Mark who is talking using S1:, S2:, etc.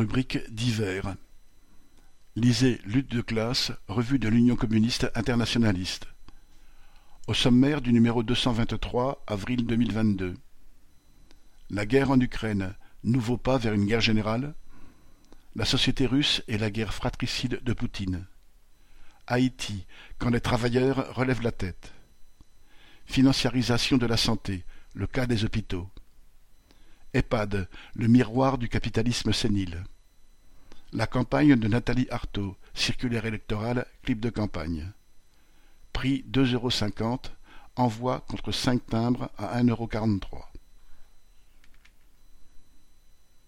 S1: Rubrique divers. Lisez Lutte de classe, revue de l'Union communiste internationaliste. Au sommaire du numéro 223, avril 2022. La guerre en Ukraine, nouveau pas vers une guerre générale? La société russe et la guerre fratricide de Poutine. Haïti, quand les travailleurs relèvent la tête. Financiarisation de la santé, le cas des hôpitaux. EHPAD, le miroir du capitalisme sénile. La campagne de Nathalie Arthaud, circulaire électorale, clip de campagne. Prix deux euros cinquante, envoi contre cinq timbres à un euro quarante-trois.